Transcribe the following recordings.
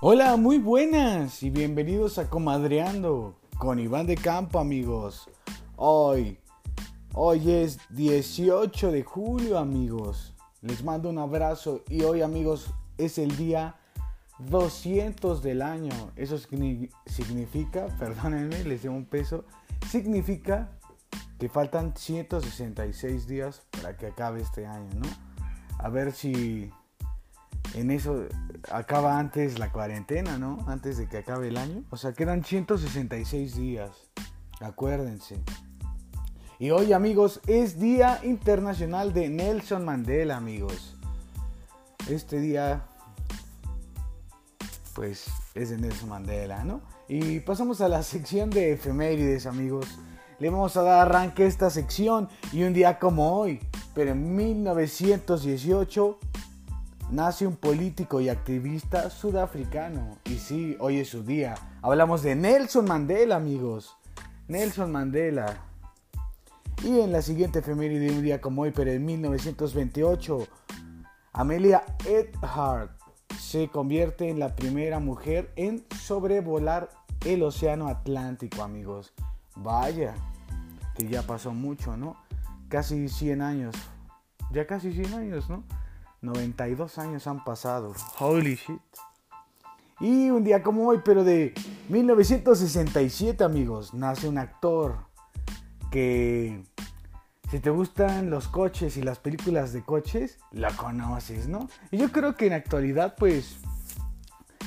Hola, muy buenas y bienvenidos a Comadreando con Iván de Campo, amigos. Hoy, hoy es 18 de julio, amigos. Les mando un abrazo y hoy, amigos, es el día 200 del año. Eso significa, perdónenme, les doy un peso, significa que faltan 166 días para que acabe este año, ¿no? A ver si en eso acaba antes la cuarentena, ¿no? Antes de que acabe el año. O sea, quedan 166 días. Acuérdense. Y hoy, amigos, es Día Internacional de Nelson Mandela, amigos. Este día, pues, es de Nelson Mandela, ¿no? Y pasamos a la sección de efemérides, amigos. Le vamos a dar arranque a esta sección y un día como hoy, pero en 1918 nace un político y activista sudafricano. Y sí, hoy es su día. Hablamos de Nelson Mandela, amigos. Nelson Mandela. Y en la siguiente efeméride de un día como hoy, pero en 1928, Amelia Earhart se convierte en la primera mujer en sobrevolar el océano Atlántico, amigos. Vaya, que ya pasó mucho, ¿no? Casi 100 años. Ya casi 100 años, ¿no? 92 años han pasado. Holy shit. Y un día como hoy, pero de 1967, amigos, nace un actor que si te gustan los coches y las películas de coches, lo conoces, ¿no? Y yo creo que en actualidad, pues,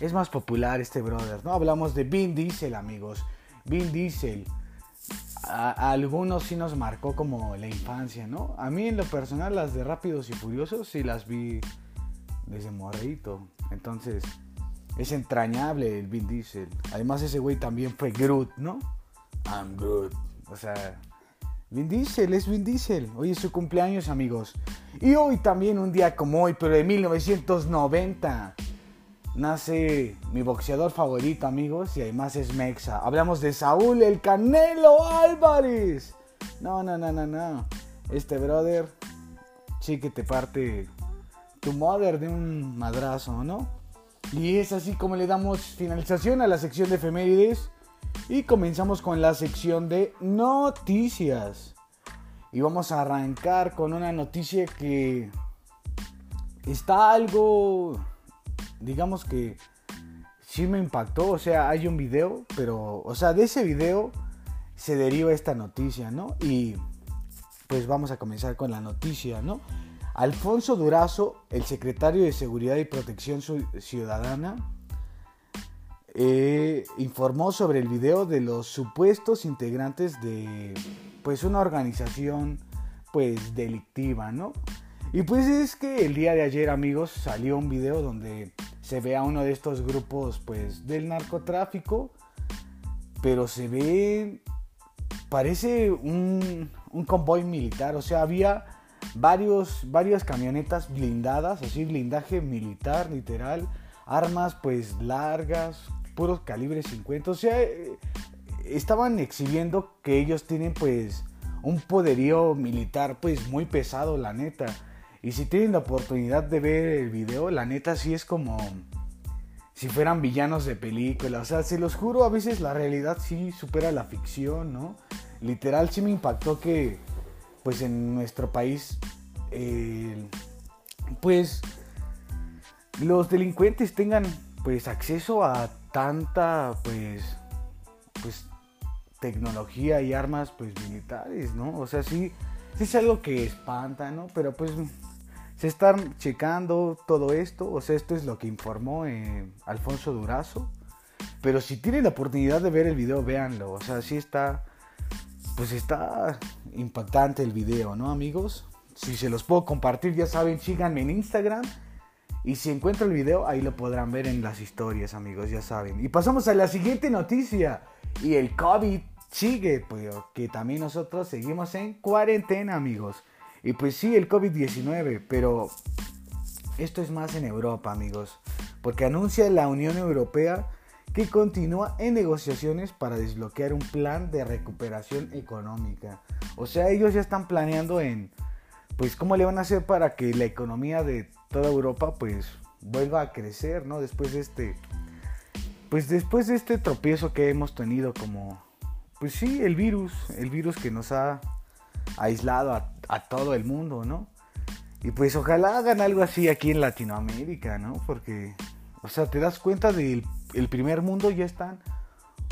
es más popular este brother, ¿no? Hablamos de Vin Diesel, amigos. Vin Diesel algunos sí nos marcó como la infancia, ¿no? A mí en lo personal las de Rápidos y Furiosos sí las vi desde morrito. Entonces es entrañable el Vin Diesel. Además ese güey también fue Groot, ¿no? I'm Groot. O sea, Vin Diesel es Vin Diesel. Hoy es su cumpleaños, amigos. Y hoy también un día como hoy, pero de 1990 nace mi boxeador favorito, amigos, y además es Mexa. Hablamos de Saúl el Canelo Álvarez. No, no, no, no, no. Este brother, sí que te parte tu mother de un madrazo, ¿no? Y es así como le damos finalización a la sección de efemérides y comenzamos con la sección de noticias. Y vamos a arrancar con una noticia que está algo digamos que sí me impactó. O sea, hay un video, pero, o sea, de ese video se deriva esta noticia, ¿no? Y pues vamos a comenzar con la noticia, ¿no? Alfonso Durazo, el secretario de Seguridad y Protección Ciudadana, eh, informó sobre el video de los supuestos integrantes de pues una organización pues delictiva, ¿no? Y pues es que el día de ayer, amigos, salió un video donde se ve a uno de estos grupos, pues, del narcotráfico, pero se ve, parece un, convoy militar, o sea, había varios, varias camionetas blindadas, así, blindaje militar, literal, armas, pues, largas, puros calibres 50, o sea, eh, estaban exhibiendo que ellos tienen, pues, un poderío militar, pues, muy pesado, la neta. Y si tienen la oportunidad de ver el video, la neta sí es como si fueran villanos de película. O sea, se los juro, a veces la realidad sí supera la ficción, ¿no? Literal sí me impactó que, pues en nuestro país, pues los delincuentes tengan, pues, acceso a tanta, pues, pues, tecnología y armas, pues, militares, ¿no? O sea, sí, sí es algo que espanta, ¿no? Pero pues se están checando todo esto, o sea, esto es lo que informó eh, Alfonso Durazo. Pero si tienen la oportunidad de ver el video, véanlo. O sea, sí está, pues está impactante el video, ¿no, amigos? Si se los puedo compartir, ya saben, síganme en Instagram. Y si encuentro el video, ahí lo podrán ver en las historias, amigos, ya saben. Y pasamos a la siguiente noticia. Y el COVID sigue, pues que también nosotros seguimos en cuarentena, amigos. Y pues sí, el COVID-19, pero esto es más en Europa, amigos, porque anuncia la Unión Europea que continúa en negociaciones para desbloquear un plan de recuperación económica. O sea, ellos ya están planeando en, pues, cómo le van a hacer para que la economía de toda Europa, pues, vuelva a crecer, ¿no? Después de este, pues después de este tropiezo que hemos tenido como, pues sí, el virus, el virus que nos ha aislado a, a todo el mundo, ¿no? Y pues ojalá hagan algo así aquí en Latinoamérica, ¿no? Porque, o sea, te das cuenta del el primer mundo ya están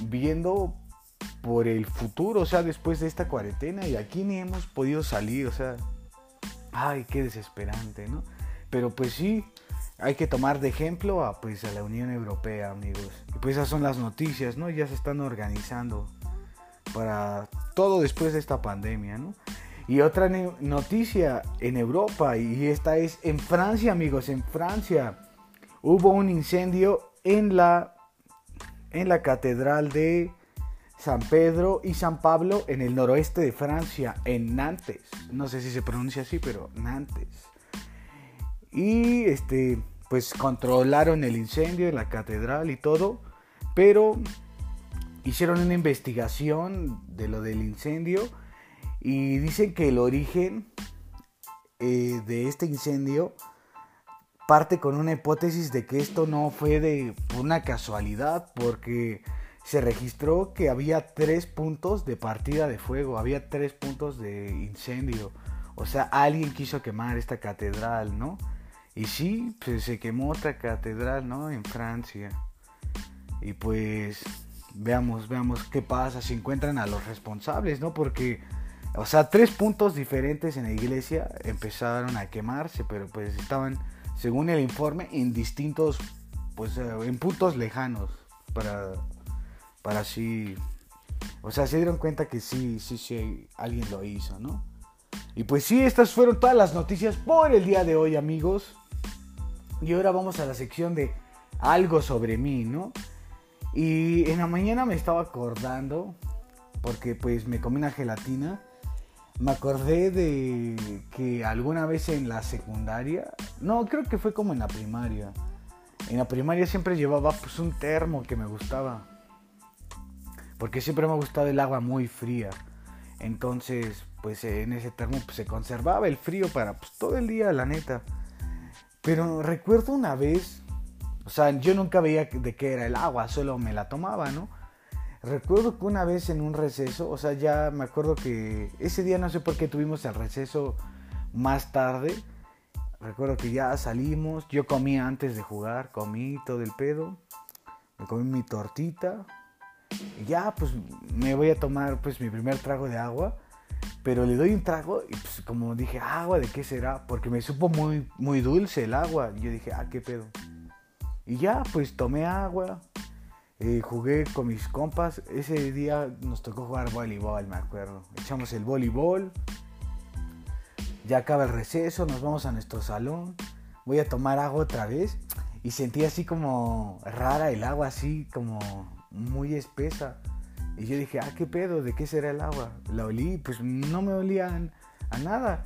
viendo por el futuro, o sea, después de esta cuarentena y aquí ni hemos podido salir, o sea, ay, qué desesperante, ¿no? Pero pues sí, hay que tomar de ejemplo a, pues, a la Unión Europea, amigos. Y pues esas son las noticias, ¿no? Ya se están organizando para todo después de esta pandemia, ¿no? Y otra noticia en Europa, y esta es en Francia, amigos, en Francia hubo un incendio en la, en la catedral de San Pedro y San Pablo en el noroeste de Francia, en Nantes. No sé si se pronuncia así, pero Nantes. Y este, pues controlaron el incendio en la catedral y todo, pero hicieron una investigación de lo del incendio y dicen que el origen eh, de este incendio parte con una hipótesis de que esto no fue de una casualidad, porque se registró que había tres puntos de partida de fuego, había tres puntos de incendio. O sea, alguien quiso quemar esta catedral, ¿no? Y sí, pues se quemó otra catedral, ¿no? En Francia. Y pues veamos, veamos qué pasa, si encuentran a los responsables, ¿no? Porque, o sea, tres puntos diferentes en la iglesia empezaron a quemarse, pero pues estaban según el informe, en distintos, pues eh, en puntos lejanos, para, para así, o sea, se dieron cuenta que sí, sí, sí, alguien lo hizo, ¿no? Y pues sí, estas fueron todas las noticias por el día de hoy, amigos. Y ahora vamos a la sección de algo sobre mí, ¿no? Y en la mañana me estaba acordando, porque pues me comí una gelatina me acordé de que alguna vez en la secundaria, no, creo que fue como en la primaria. En la primaria siempre llevaba pues un termo que me gustaba. Porque siempre me ha gustado el agua muy fría. Entonces, pues en ese termo pues, se conservaba el frío para pues, todo el día, la neta. Pero recuerdo una vez, o sea, yo nunca veía de qué era el agua, solo me la tomaba, ¿no? Recuerdo que una vez en un receso, o sea, ya me acuerdo que ese día no sé por qué tuvimos el receso más tarde. Recuerdo que ya salimos, yo comí antes de jugar, comí todo el pedo, me comí mi tortita y ya pues me voy a tomar pues mi primer trago de agua, pero le doy un trago y pues como dije, agua, ¿de qué será? Porque me supo muy, muy dulce el agua yo dije, ah, qué pedo. Y ya pues tomé agua, eh, jugué con mis compas. Ese día nos tocó jugar voleibol, me acuerdo. Echamos el voleibol. Ya acaba el receso, nos vamos a nuestro salón. Voy a tomar agua otra vez. Y sentí así como rara el agua, así como muy espesa. Y yo dije, ah, ¿qué pedo? ¿De qué será el agua? La olí, pues no me olían a nada.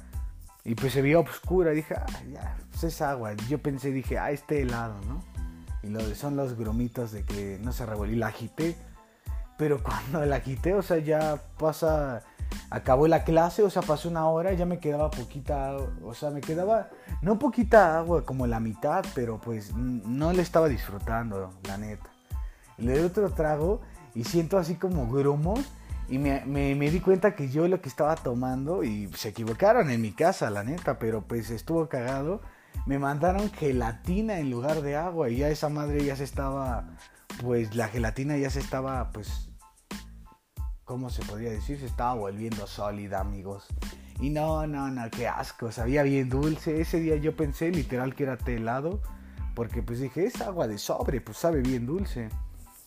Y pues se vio oscura. Dije, ah, ya, pues es agua. Yo pensé, dije, ah, este helado, ¿no? Y lo de son los grumitos de que no se revolvió. La agité, pero cuando la agité, o sea, ya pasa, acabó la clase, o sea, pasó una hora, ya me quedaba poquita, o sea, me quedaba, no poquita agua, como la mitad, pero pues no le estaba disfrutando, la neta. Le doy otro trago y siento así como grumos. Y me, me, me, di cuenta que yo lo que estaba tomando, y se equivocaron en mi casa, la neta, pero pues estuvo cagado me mandaron gelatina en lugar de agua y ya esa madre ya se estaba, pues la gelatina ya se estaba, pues, ¿cómo se podría decir? Se estaba volviendo sólida, amigos. Y no, no, no, qué asco, sabía bien dulce. Ese día yo pensé literal que era té helado, porque pues dije, es agua de sobre, pues sabe bien dulce.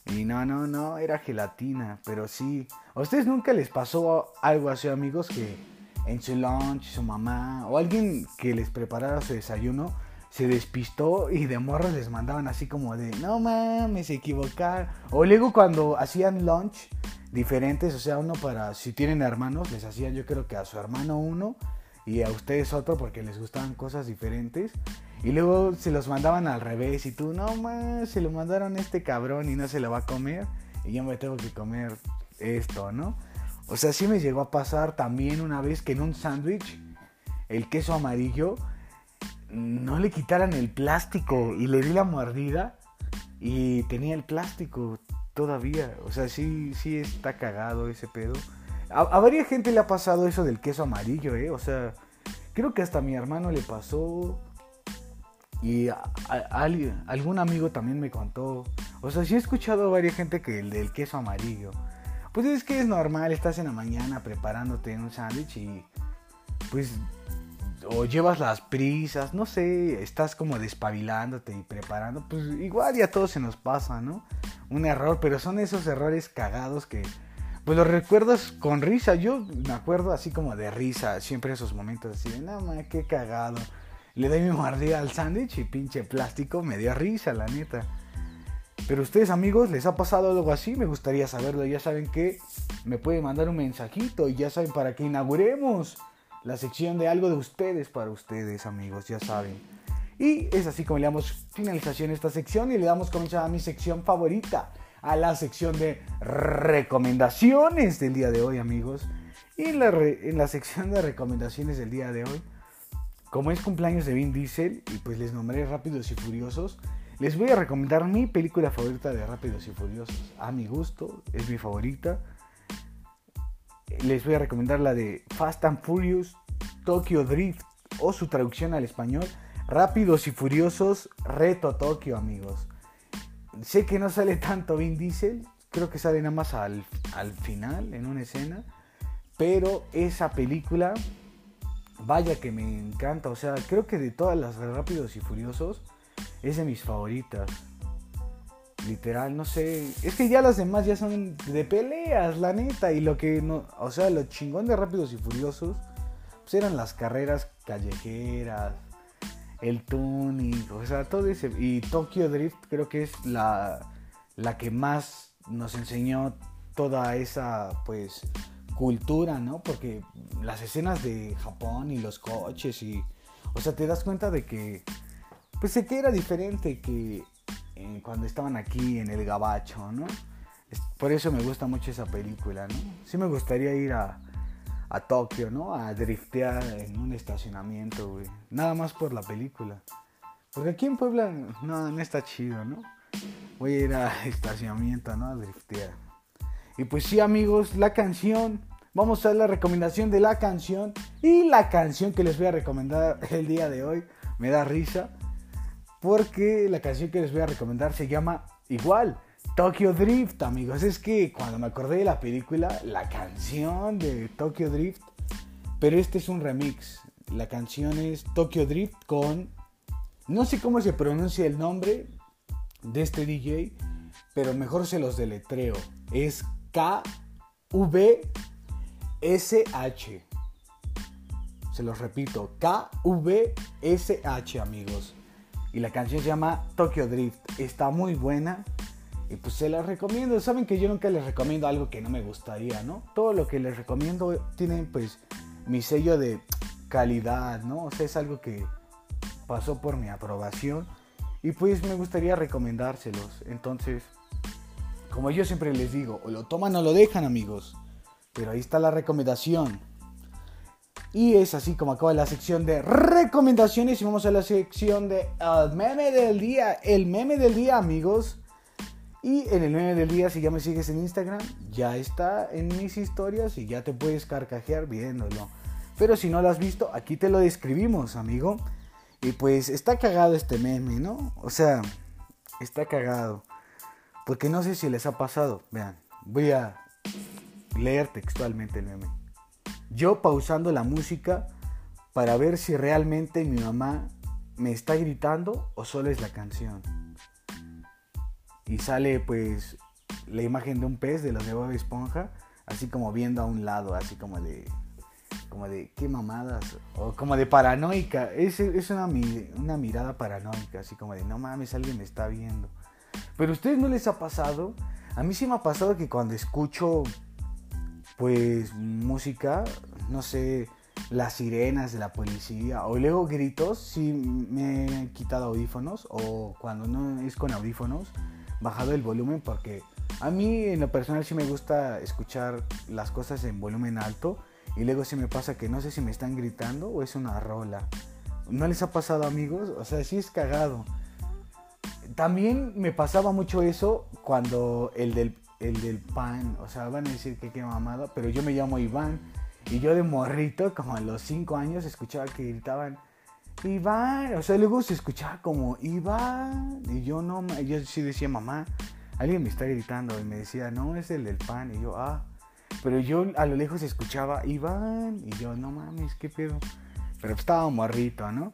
Y no, no, no, era gelatina, pero sí. ¿A ustedes nunca les pasó algo así, amigos, que en su lunch, su mamá o alguien que les preparara su desayuno se despistó y de morros les mandaban así como de, no mames, se equivocaron. O luego cuando hacían lunch diferentes, o sea, uno para, si tienen hermanos, les hacían yo creo que a su hermano uno y a ustedes otro porque les gustaban cosas diferentes. Y luego se los mandaban al revés y tú, no mames, se lo mandaron a este cabrón y no se lo va a comer y yo me tengo que comer esto, ¿no? O sea, sí me llegó a pasar también una vez que en un sándwich el queso amarillo no le quitaran el plástico y le di la mordida y tenía el plástico todavía. O sea, sí, sí está cagado ese pedo. A, a varias gente le ha pasado eso del queso amarillo, ¿eh? O sea, creo que hasta a mi hermano le pasó. Y a, a- algún amigo también me contó. O sea, sí he escuchado a varias gente que el del queso amarillo. Pues es que es normal, estás en la mañana preparándote un sándwich y pues o llevas las prisas, no sé, estás como despabilándote y preparando, pues igual ya todo se nos pasa, ¿no? Un error, pero son esos errores cagados que pues los recuerdas con risa. Yo me acuerdo así como de risa, siempre esos momentos así de, no ma, qué cagado. Le doy mi mordida al sándwich y pinche plástico me dio risa, la neta. Pero ustedes amigos, ¿les ha pasado algo así? Me gustaría saberlo. Ya saben que me pueden mandar un mensajito y ya saben para que inauguremos la sección de algo de ustedes para ustedes amigos, ya saben. Y es así como le damos finalización a esta sección y le damos comienzo a mi sección favorita, a la sección de recomendaciones del día de hoy amigos. Y en la, en la sección de recomendaciones del día de hoy, como es cumpleaños de Vin Diesel y pues les nombré Rápidos y Furiosos, les voy a recomendar mi película favorita de Rápidos y Furiosos. A mi gusto, es mi favorita. Les voy a recomendar la de Fast and Furious Tokyo Drift o su traducción al español Rápidos y Furiosos Reto Tokio, amigos. Sé que no sale tanto Vin Diesel, creo que sale nada más al, al final en una escena, pero esa película Vaya que me encanta, o sea, creo que de todas las Rápidos y Furiosos es de mis favoritas. Literal, no sé, es que ya las demás ya son de peleas, la neta, y lo que no, o sea, lo chingón de Rápidos y Furiosos pues eran las carreras callejeras, el tuning, o sea, todo ese y Tokyo Drift creo que es la la que más nos enseñó toda esa pues cultura, ¿no? Porque las escenas de Japón y los coches y... O sea, te das cuenta de que... Pues sé que era diferente que eh, cuando estaban aquí en el Gabacho, ¿no? Por eso me gusta mucho esa película, ¿no? Sí me gustaría ir a, a Tokio, ¿no? A driftear en un estacionamiento, güey. Nada más por la película. Porque aquí en Puebla no, no está chido, ¿no? Voy a ir a estacionamiento, ¿no? A driftear. Y pues sí, amigos, la canción. Vamos a ver la recomendación de la canción. Y la canción que les voy a recomendar el día de hoy me da risa. Porque la canción que les voy a recomendar se llama igual. Tokyo Drift, amigos. Es que cuando me acordé de la película, la canción de Tokyo Drift. Pero este es un remix. La canción es Tokyo Drift con... No sé cómo se pronuncia el nombre de este DJ, pero mejor se los deletreo. Es K-V-S-H. Se los repito, K-V-S-H, amigos. Y la canción se llama Tokyo Drift. Está muy buena. Y pues se la recomiendo. Saben que yo nunca les recomiendo algo que no me gustaría, ¿no? Todo lo que les recomiendo tiene pues mi sello de calidad, ¿no? O sea, es algo que pasó por mi aprobación. Y pues me gustaría recomendárselos. Entonces, como yo siempre les digo, o lo toman o lo dejan, amigos. Pero ahí está la recomendación. Y es así como acaba la sección de recomendaciones y vamos a la sección de el meme del día. El meme del día, amigos. Y en el meme del día, si ya me sigues en Instagram, ya está en mis historias y ya te puedes carcajear viéndolo. Pero si no lo has visto, aquí te lo describimos, amigo. Y pues está cagado este meme, ¿no? O sea, está cagado. Porque no sé si les ha pasado. Vean, voy a leer textualmente el meme. Yo pausando la música para ver si realmente mi mamá me está gritando o solo es la canción. Y sale pues la imagen de un pez de los de Bob Esponja, así como viendo a un lado, así como de como de qué mamadas o como de paranoica, es, es una, una mirada paranoica, así como de no mames, alguien me está viendo. Pero a ustedes no les ha pasado? A mí sí me ha pasado que cuando escucho pues música, no sé, las sirenas de la policía o luego gritos, sí me he quitado audífonos o cuando no es con audífonos, bajado el volumen porque a mí en lo personal sí me gusta escuchar las cosas en volumen alto y luego sí me pasa que no sé si me están gritando o es una rola. ¿No les ha pasado amigos? O sea, sí es cagado. también me pasaba mucho eso cuando el del, el del pan, o sea, van a decir que qué mamada, pero yo me llamo Iván y yo de morrito, como a los 5 años, escuchaba que gritaban Iván, o sea, luego se escuchaba como Iván y yo no, yo sí decía mamá, alguien me está gritando y me decía, no, es el del pan y yo, ah, pero yo a lo lejos escuchaba Iván y yo, no mames, qué pedo, pero estaba morrito, ¿no?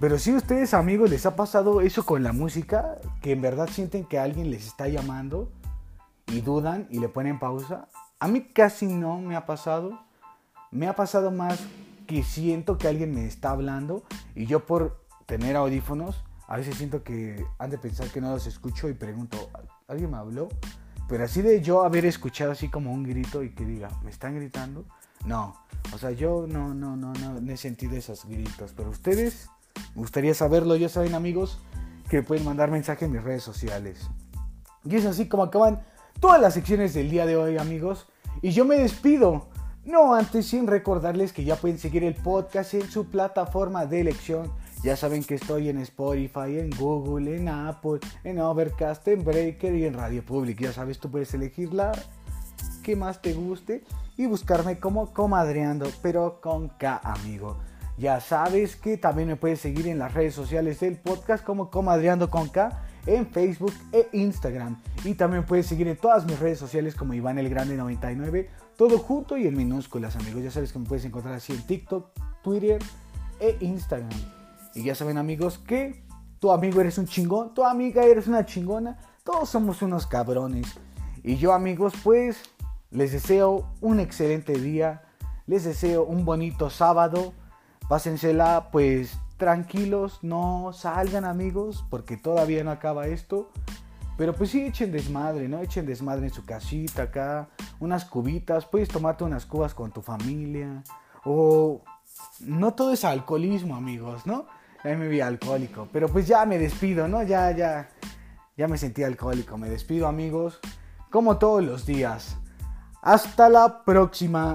Pero si ustedes amigos les ha pasado eso con la música, que en verdad sienten que alguien les está llamando y dudan y le ponen pausa. A mí casi no me ha pasado. Me ha pasado más que siento que alguien me está hablando y yo por tener audífonos, a veces siento que han de pensar que no los escucho y pregunto, ¿alguien me habló? Pero así de yo haber escuchado así como un grito y que diga, ¿me están gritando? No, o sea, yo no, no, no, no, he sentido esos gritos, pero ustedes me gustaría saberlo, ya saben amigos, que pueden mandar mensaje en mis redes sociales. Y es así como acaban todas las secciones del día de hoy amigos. Y yo me despido. No antes sin recordarles que ya pueden seguir el podcast en su plataforma de elección. Ya saben que estoy en Spotify, en Google, en Apple, en Overcast, en Breaker y en Radio Public. Ya sabes, tú puedes elegir la que más te guste y buscarme como Comadreando, pero con K, amigo. Ya sabes que también me puedes seguir en las redes sociales del podcast como Comadreando con K en Facebook e Instagram. Y también puedes seguir en todas mis redes sociales como Iván el Grande 99, todo junto y en minúsculas, amigos. Ya sabes que me puedes encontrar así en TikTok, Twitter e Instagram. Y ya saben, amigos, que tu amigo eres un chingón, tu amiga eres una chingona, todos somos unos cabrones. Y yo, amigos, pues les deseo un excelente día, les deseo un bonito sábado Pásensela pues tranquilos, no salgan amigos, porque todavía no acaba esto. Pero pues sí echen desmadre, ¿no? Echen desmadre en su casita acá, unas cubitas, puedes tomarte unas cubas con tu familia. O no todo es alcoholismo, amigos, ¿no? A me vi alcohólico, pero pues ya me despido, ¿no? Ya, ya, ya me sentí alcohólico. Me despido, amigos, como todos los días. Hasta la próxima.